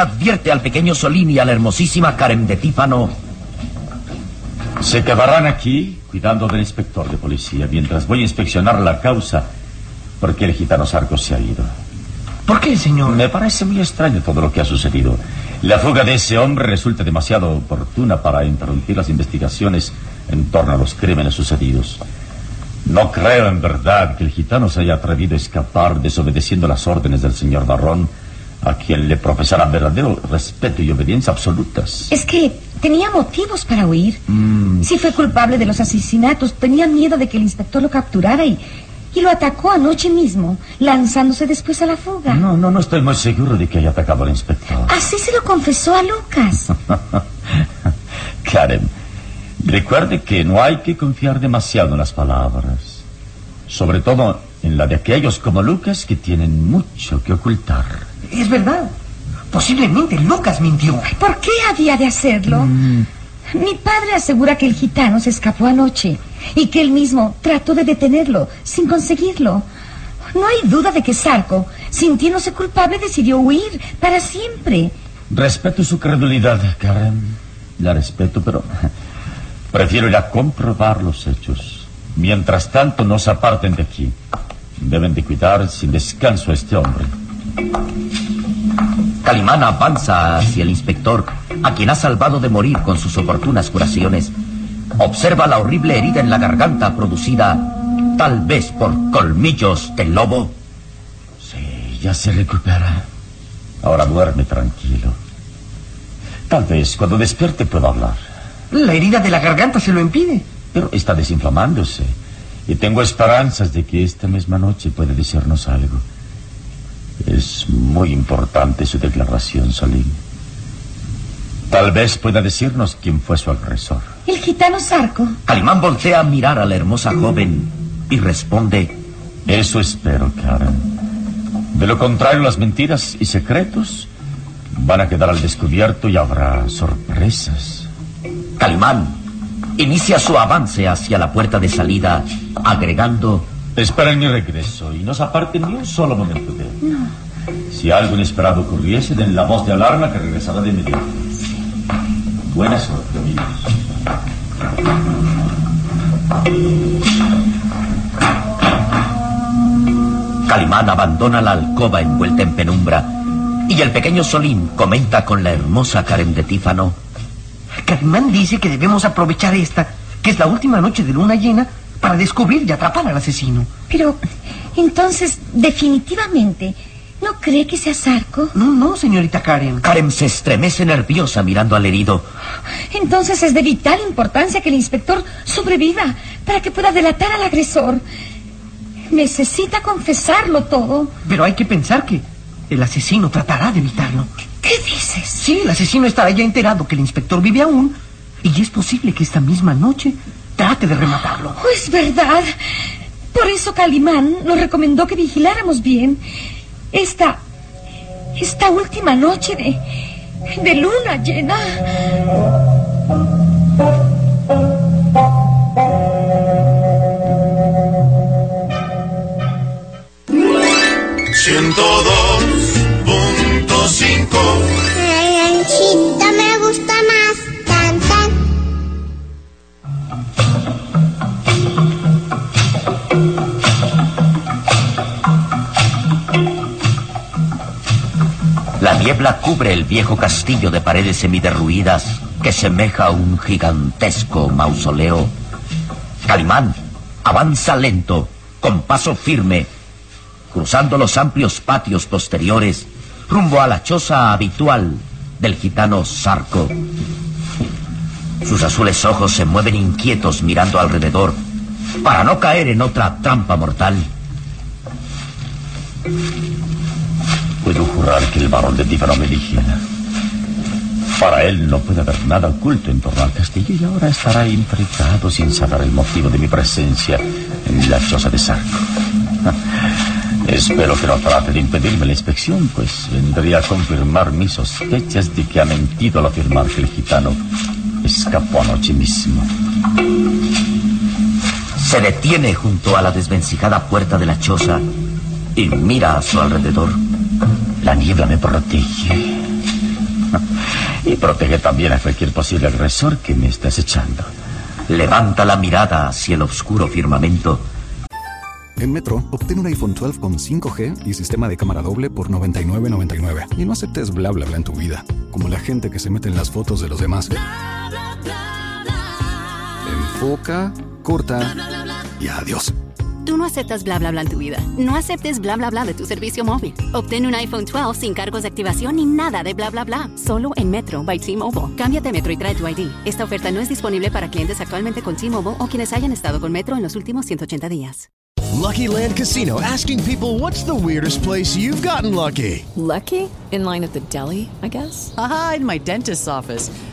Advierte al pequeño Solín y a la hermosísima Karen de Tífano. Se quedarán aquí cuidando del inspector de policía mientras voy a inspeccionar la causa porque el gitano Sarco se ha ido. ¿Por qué, señor? Me parece muy extraño todo lo que ha sucedido. La fuga de ese hombre resulta demasiado oportuna para interrumpir las investigaciones en torno a los crímenes sucedidos. No creo en verdad que el gitano se haya atrevido a escapar desobedeciendo las órdenes del señor Barrón, a quien le profesarán verdadero respeto y obediencia absolutas. Es que tenía motivos para huir. Mm. Si fue culpable de los asesinatos, tenía miedo de que el inspector lo capturara y, y lo atacó anoche mismo, lanzándose después a la fuga. No, no, no estoy muy seguro de que haya atacado al inspector. Así se lo confesó a Lucas. Karen, recuerde que no hay que confiar demasiado en las palabras. Sobre todo en la de aquellos como Lucas que tienen mucho que ocultar. Es verdad. Posiblemente Lucas mintió. ¿Por qué había de hacerlo? Mi padre asegura que el gitano se escapó anoche y que él mismo trató de detenerlo sin conseguirlo. No hay duda de que Sarco, sintiéndose culpable, decidió huir para siempre. Respeto su credulidad, Karen. La respeto, pero prefiero ir a comprobar los hechos. Mientras tanto, no se aparten de aquí. Deben de cuidar sin descanso a este hombre. Calimán avanza hacia el inspector, a quien ha salvado de morir con sus oportunas curaciones. Observa la horrible herida en la garganta producida tal vez por colmillos del lobo. Sí, ya se recupera. Ahora duerme tranquilo. Tal vez cuando despierte pueda hablar. La herida de la garganta se lo impide. Pero está desinflamándose. Y tengo esperanzas de que esta misma noche puede decirnos algo. Es muy importante su declaración, Salim. Tal vez pueda decirnos quién fue su agresor. El gitano Sarco. Calimán voltea a mirar a la hermosa joven y responde. Eso espero, Karen. De lo contrario, las mentiras y secretos van a quedar al descubierto y habrá sorpresas. Calimán inicia su avance hacia la puerta de salida, agregando. Esperen mi regreso y no se aparten ni un solo momento de él. Si algo inesperado ocurriese, den la voz de alarma que regresará de inmediato. Buena suerte, amigos. Calimán abandona la alcoba envuelta en penumbra y el pequeño Solín comenta con la hermosa Karen de Tífano. Calimán dice que debemos aprovechar esta, que es la última noche de luna llena, para descubrir y atrapar al asesino. Pero, entonces, definitivamente, ¿no cree que sea Sarco? No, no, señorita Karen. Karen se estremece nerviosa mirando al herido. Entonces es de vital importancia que el inspector sobreviva para que pueda delatar al agresor. Necesita confesarlo todo. Pero hay que pensar que el asesino tratará de evitarlo. ¿Qué dices? Sí, el asesino estará ya enterado que el inspector vive aún y es posible que esta misma noche trate de rematarlo. Oh, es verdad. Por eso Calimán nos recomendó que vigiláramos bien. Esta. esta última noche de. de luna llena. Siento dolor cubre el viejo castillo de paredes semiderruidas que semeja un gigantesco mausoleo. Calimán avanza lento, con paso firme, cruzando los amplios patios posteriores, rumbo a la choza habitual del gitano Sarco. Sus azules ojos se mueven inquietos mirando alrededor para no caer en otra trampa mortal. Puedo jurar que el varón de Tífano me vigila. Para él no puede haber nada oculto en torno al castillo y ahora estará intrigado sin saber el motivo de mi presencia en la choza de Sarco. Espero que no trate de impedirme la inspección, pues vendría a confirmar mis sospechas de que ha mentido al afirmar que el gitano escapó anoche mismo. Se detiene junto a la desvencijada puerta de la choza y mira a su alrededor. La niebla me protege. Y protege también a cualquier posible agresor que me esté acechando. Levanta la mirada hacia el oscuro firmamento. En Metro, obtén un iPhone 12 con 5G y sistema de cámara doble por $99.99. Y no aceptes bla bla bla en tu vida, como la gente que se mete en las fotos de los demás. Enfoca, corta y adiós. Tú no aceptas bla bla bla en tu vida. No aceptes bla bla bla de tu servicio móvil. Obtén un iPhone 12 sin cargos de activación ni nada de bla bla bla. Solo en Metro by T-Mobile. Cámbiate Metro y trae tu ID. Esta oferta no es disponible para clientes actualmente con T-Mobile o quienes hayan estado con Metro en los últimos 180 días. Lucky Land Casino asking people what's the weirdest place you've gotten lucky? Lucky? In line at the deli, I guess? Aha, in my dentist's office.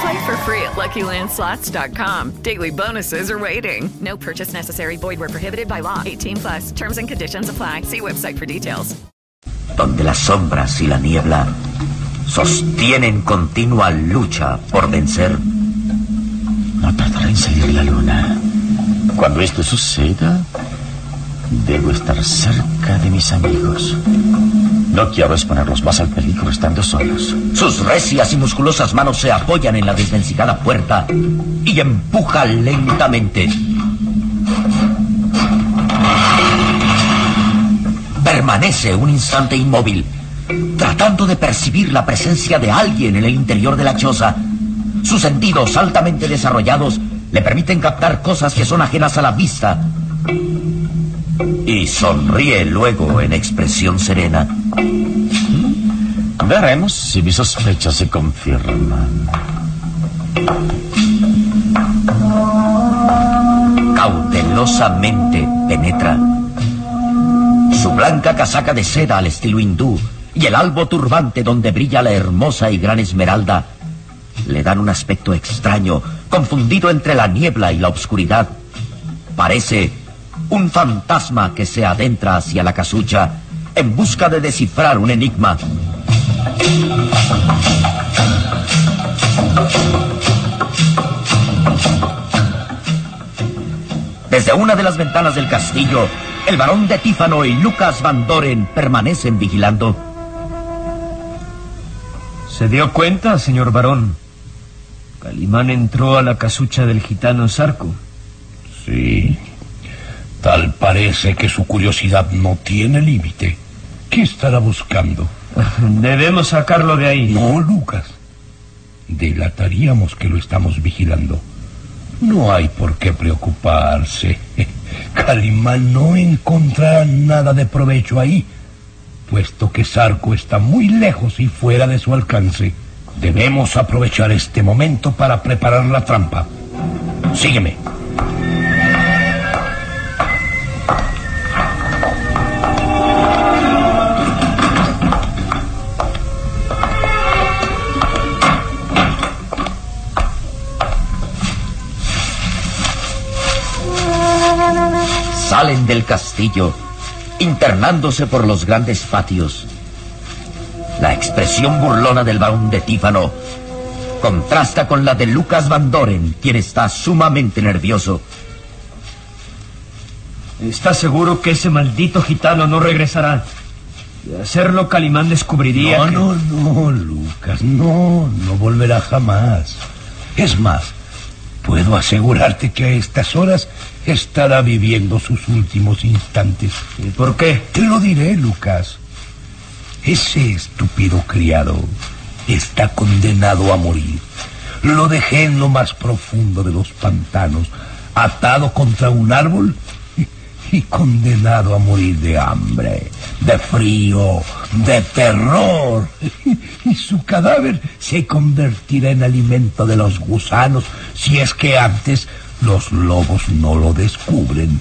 Play for free at LuckyLandSlots.com. Daily bonuses are waiting. No purchase necessary. Void where prohibited by law. 18 plus. Terms and conditions apply. See website for details. Donde las sombras y la niebla sostienen continua lucha por vencer. No tardará en salir la luna. Cuando esto suceda, debo estar cerca de mis amigos. No quiero exponerlos más al peligro estando solos. Sus recias y musculosas manos se apoyan en la desvencijada puerta y empuja lentamente. Permanece un instante inmóvil, tratando de percibir la presencia de alguien en el interior de la choza. Sus sentidos altamente desarrollados le permiten captar cosas que son ajenas a la vista. Y sonríe luego en expresión serena. Veremos si mis sospechas se confirman. Cautelosamente penetra. Su blanca casaca de seda al estilo hindú y el albo turbante donde brilla la hermosa y gran esmeralda le dan un aspecto extraño, confundido entre la niebla y la oscuridad. Parece un fantasma que se adentra hacia la casucha en busca de descifrar un enigma. Desde una de las ventanas del castillo, el barón de Tífano y Lucas Van Doren permanecen vigilando. ¿Se dio cuenta, señor barón? Calimán entró a la casucha del gitano Sarco. Sí. Tal parece que su curiosidad no tiene límite. ¿Qué estará buscando? Debemos sacarlo de ahí. No, Lucas. Delataríamos que lo estamos vigilando. No hay por qué preocuparse. Calimán no encontrará nada de provecho ahí, puesto que Sarco está muy lejos y fuera de su alcance. Debemos aprovechar este momento para preparar la trampa. Sígueme. Del castillo, internándose por los grandes patios. La expresión burlona del barón de Tífano contrasta con la de Lucas Van Doren, quien está sumamente nervioso. ¿Estás seguro que ese maldito gitano no regresará? De hacerlo, Calimán descubriría No, que... no, no, Lucas, no, no volverá jamás. Es más, puedo asegurarte que a estas horas estará viviendo sus últimos instantes. ¿Y por qué? Te lo diré, Lucas. Ese estúpido criado está condenado a morir. Lo dejé en lo más profundo de los pantanos, atado contra un árbol y, condenado a morir de hambre, de frío, de terror. Y su cadáver se convertirá en alimento de los gusanos si es que antes los lobos no lo descubren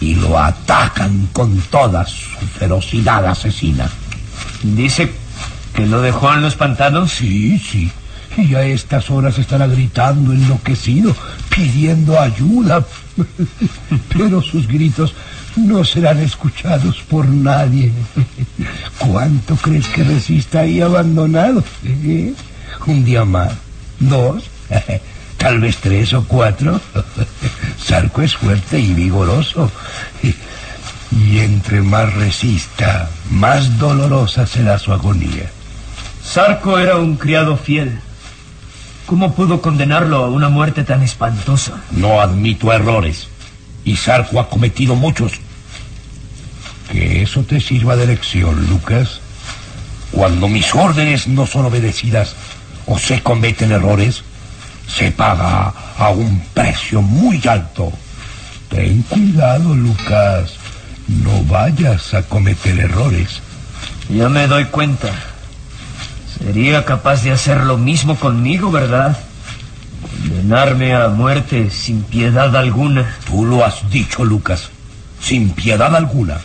y lo atacan con toda su ferocidad asesina. ¿Dice que lo dejó en los pantanos? Sí, sí. Y a estas horas estará gritando enloquecido, pidiendo ayuda. Pero sus gritos no serán escuchados por nadie. ¿Cuánto crees que resista ahí abandonado? ¿Eh? ¿Un día más? ¿Dos? Tal vez tres o cuatro. Sarco es fuerte y vigoroso. Y entre más resista, más dolorosa será su agonía. Sarco era un criado fiel. ¿Cómo pudo condenarlo a una muerte tan espantosa? No admito errores. Y Sarco ha cometido muchos. Que eso te sirva de lección, Lucas. Cuando mis órdenes no son obedecidas o se cometen errores, se paga a un precio muy alto. Ten cuidado, Lucas. No vayas a cometer errores. Ya me doy cuenta. Sería capaz de hacer lo mismo conmigo, ¿verdad? Condenarme a muerte sin piedad alguna. Tú lo has dicho, Lucas. Sin piedad alguna.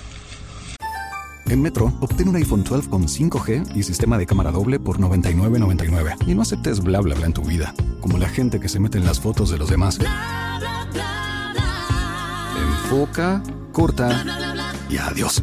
En Metro, obtén un iPhone 12 con 5G y sistema de cámara doble por $99.99. Y no aceptes bla bla bla en tu vida, como la gente que se mete en las fotos de los demás. Enfoca, corta y adiós.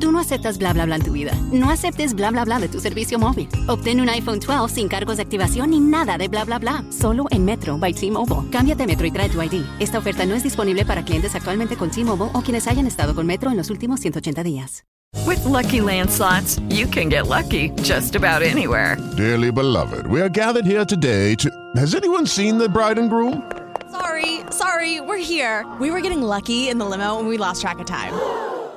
Tú no aceptas bla bla bla en tu vida. No aceptes bla bla bla de tu servicio móvil. Obtén un iPhone 12 sin cargos de activación ni nada de bla bla bla. Solo en Metro by T-Mobile. Cámbiate Metro y trae tu ID. Esta oferta no es disponible para clientes actualmente con T-Mobile o quienes hayan estado con Metro en los últimos 180 días. With Lucky Land slots, you can get lucky just about anywhere. Dearly beloved, we are gathered here today to. Has anyone seen the bride and groom? Sorry, sorry, we're here. We were getting lucky in the limo and we lost track of time.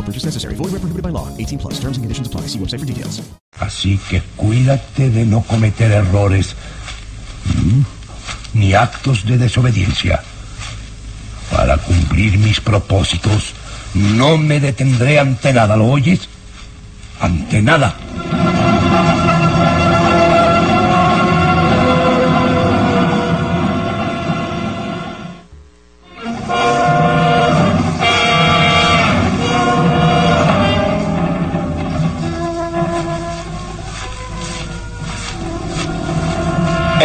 No purchase necessary. Void where prohibited by law. 18 plus. Terms and conditions apply. See website for details. Así que cuídate de no cometer errores ¿m? ni actos de desobediencia. Para cumplir mis propósitos, no me detendré ante nada, ¿lo oyes? Ante nada.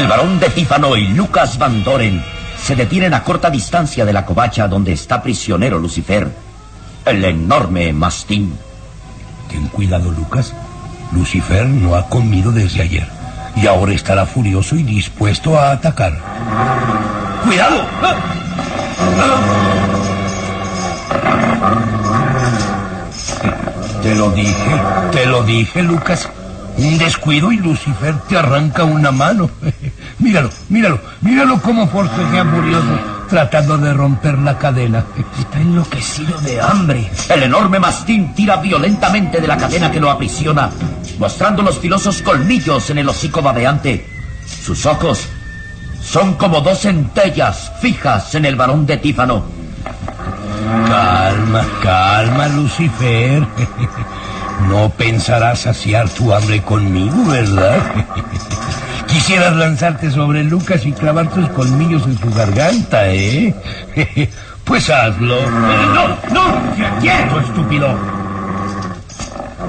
El barón de Tífano y Lucas Van Doren se detienen a corta distancia de la covacha donde está prisionero Lucifer, el enorme mastín. Ten cuidado, Lucas. Lucifer no ha comido desde ayer y ahora estará furioso y dispuesto a atacar. ¡Cuidado! Te lo dije, te lo dije, Lucas. Un descuido y Lucifer te arranca una mano. Míralo, míralo, míralo cómo forcejea furioso tratando de romper la cadena. Está enloquecido de hambre. El enorme mastín tira violentamente de la cadena que lo aprisiona, mostrando los filosos colmillos en el hocico babeante. Sus ojos son como dos centellas fijas en el varón de Tífano. Calma, calma, Lucifer. No pensarás saciar tu hambre conmigo, ¿verdad? Quisieras lanzarte sobre Lucas y clavar tus colmillos en su garganta, ¿eh? Pues hazlo. ¡No, no! ¡Quieto, estúpido!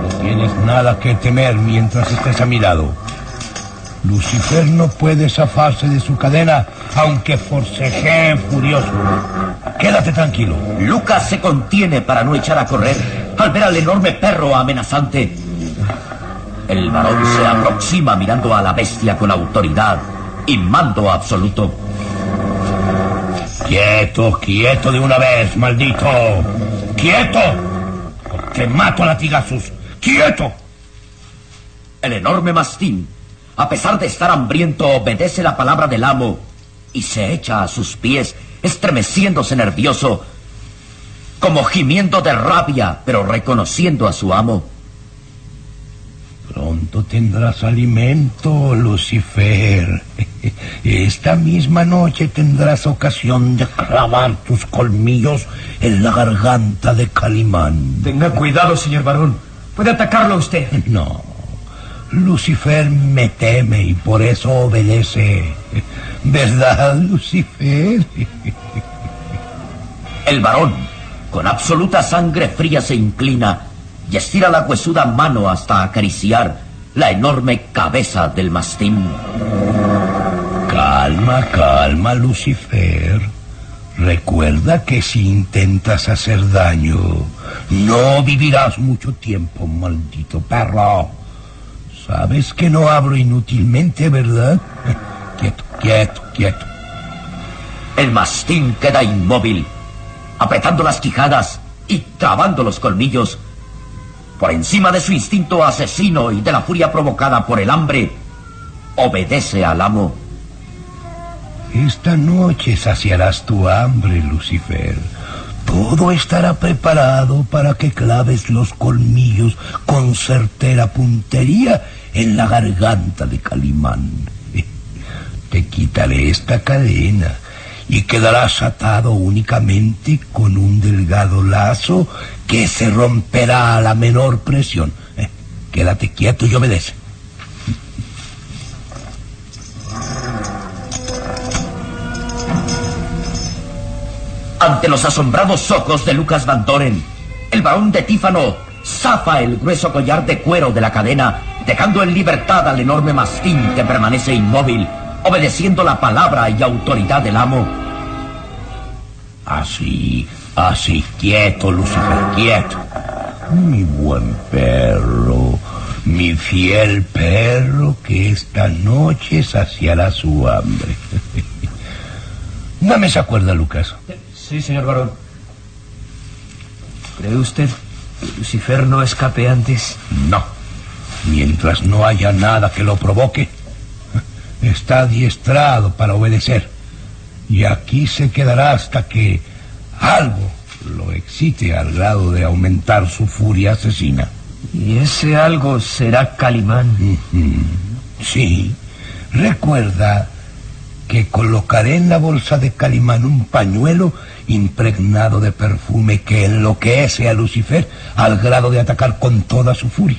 No tienes nada que temer mientras estés a mi lado. Lucifer no puede zafarse de su cadena, aunque forcejee furioso. Quédate tranquilo. Lucas se contiene para no echar a correr al ver al enorme perro amenazante. El varón se aproxima mirando a la bestia con autoridad y mando absoluto. Quieto, quieto de una vez, maldito. Quieto. Te mato a latigazos. Quieto. El enorme mastín, a pesar de estar hambriento, obedece la palabra del amo y se echa a sus pies, estremeciéndose nervioso, como gimiendo de rabia, pero reconociendo a su amo. Pronto tendrás alimento, Lucifer. Esta misma noche tendrás ocasión de clavar tus colmillos en la garganta de Calimán. Tenga cuidado, señor varón. Puede atacarlo usted. No. Lucifer me teme y por eso obedece. ¿Verdad, Lucifer? El varón, con absoluta sangre fría, se inclina y estira la huesuda mano hasta acariciar la enorme cabeza del mastín. Calma, calma, Lucifer. Recuerda que si intentas hacer daño, no vivirás mucho tiempo, maldito perro. Sabes que no hablo inútilmente, ¿verdad? Quieto, quieto, quieto. El mastín queda inmóvil, apretando las quijadas y trabando los colmillos. Por encima de su instinto asesino y de la furia provocada por el hambre, obedece al amo. Esta noche saciarás tu hambre, Lucifer. Todo estará preparado para que claves los colmillos con certera puntería en la garganta de Calimán. Te quitaré esta cadena y quedarás atado únicamente con un delgado lazo que se romperá a la menor presión. Eh, quédate quieto y obedece. Ante los asombrados ojos de Lucas Van Doren, el varón de Tífano zafa el grueso collar de cuero de la cadena, dejando en libertad al enorme mastín que permanece inmóvil, obedeciendo la palabra y autoridad del amo. Así, así, quieto, Lucifer, quieto. Mi buen perro, mi fiel perro que esta noche saciará su hambre. Dame esa cuerda, Lucas. Sí, señor varón. ¿Cree usted que Lucifer no escape antes? No. Mientras no haya nada que lo provoque, está adiestrado para obedecer. Y aquí se quedará hasta que algo lo excite al grado de aumentar su furia asesina. ¿Y ese algo será Calimán? Sí. Recuerda que colocaré en la bolsa de Calimán un pañuelo impregnado de perfume que enloquece a Lucifer al grado de atacar con toda su furia.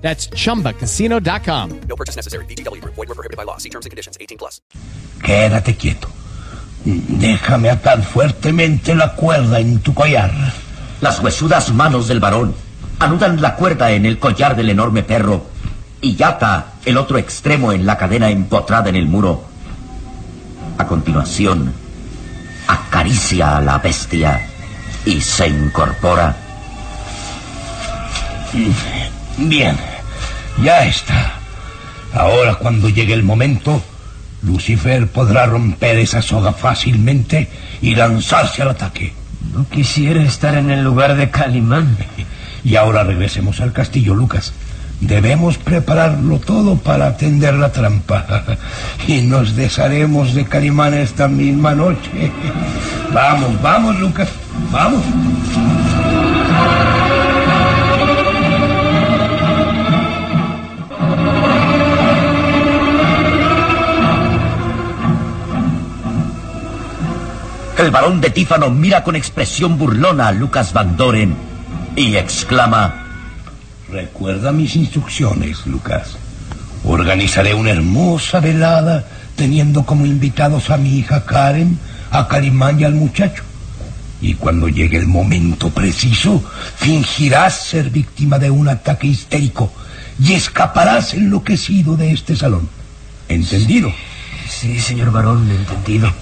That's chumbacasino.com. No purchase necessary. Group. Void were prohibited by law. See terms and conditions. 18 plus. Quédate quieto. Déjame atar fuertemente la cuerda en tu collar. Las huesudas manos del varón anudan la cuerda en el collar del enorme perro y ata el otro extremo en la cadena empotrada en el muro. A continuación, acaricia a la bestia y se incorpora. Bien, ya está. Ahora cuando llegue el momento, Lucifer podrá romper esa soga fácilmente y lanzarse al ataque. No quisiera estar en el lugar de Calimán. Y ahora regresemos al castillo, Lucas. Debemos prepararlo todo para atender la trampa. Y nos desharemos de Calimán esta misma noche. Vamos, vamos, Lucas. Vamos. El varón de Tífano mira con expresión burlona a Lucas Van Doren y exclama: Recuerda mis instrucciones, Lucas. Organizaré una hermosa velada teniendo como invitados a mi hija Karen, a Calimán y al muchacho. Y cuando llegue el momento preciso, fingirás ser víctima de un ataque histérico y escaparás enloquecido de este salón. ¿Entendido? Sí, señor varón, entendido.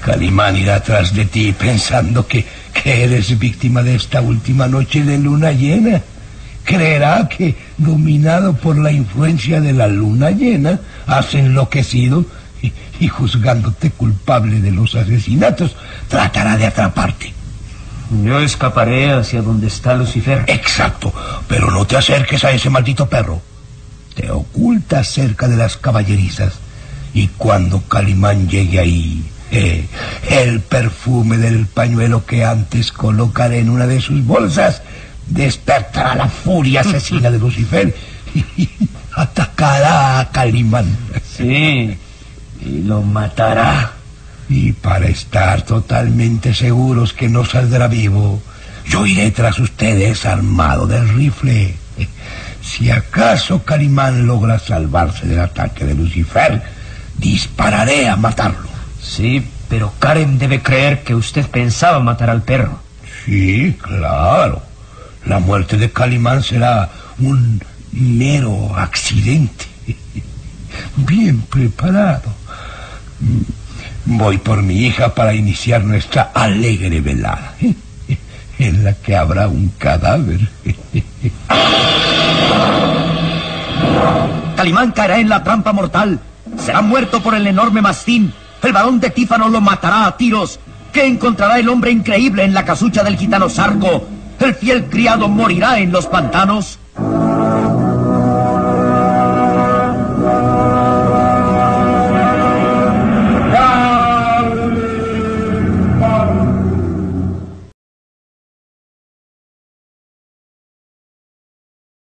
Calimán irá tras de ti pensando que, que eres víctima de esta última noche de luna llena. Creerá que, dominado por la influencia de la luna llena, has enloquecido y, y juzgándote culpable de los asesinatos, tratará de atraparte. Yo escaparé hacia donde está Lucifer. Exacto, pero no te acerques a ese maldito perro. Te ocultas cerca de las caballerizas y cuando Calimán llegue ahí, eh, el perfume del pañuelo que antes colocaré en una de sus bolsas despertará la furia asesina de Lucifer y atacará a Calimán. Sí, y lo matará. Y para estar totalmente seguros que no saldrá vivo, yo iré tras ustedes armado del rifle. Si acaso Calimán logra salvarse del ataque de Lucifer, dispararé a matarlo. Sí, pero Karen debe creer que usted pensaba matar al perro. Sí, claro. La muerte de Calimán será un mero accidente. Bien preparado. Voy por mi hija para iniciar nuestra alegre velada, en la que habrá un cadáver. Calimán caerá en la trampa mortal. Será muerto por el enorme mastín. El varón de Tífano lo matará a tiros. ¿Qué encontrará el hombre increíble en la casucha del gitano Sarco? ¿El fiel criado morirá en los pantanos?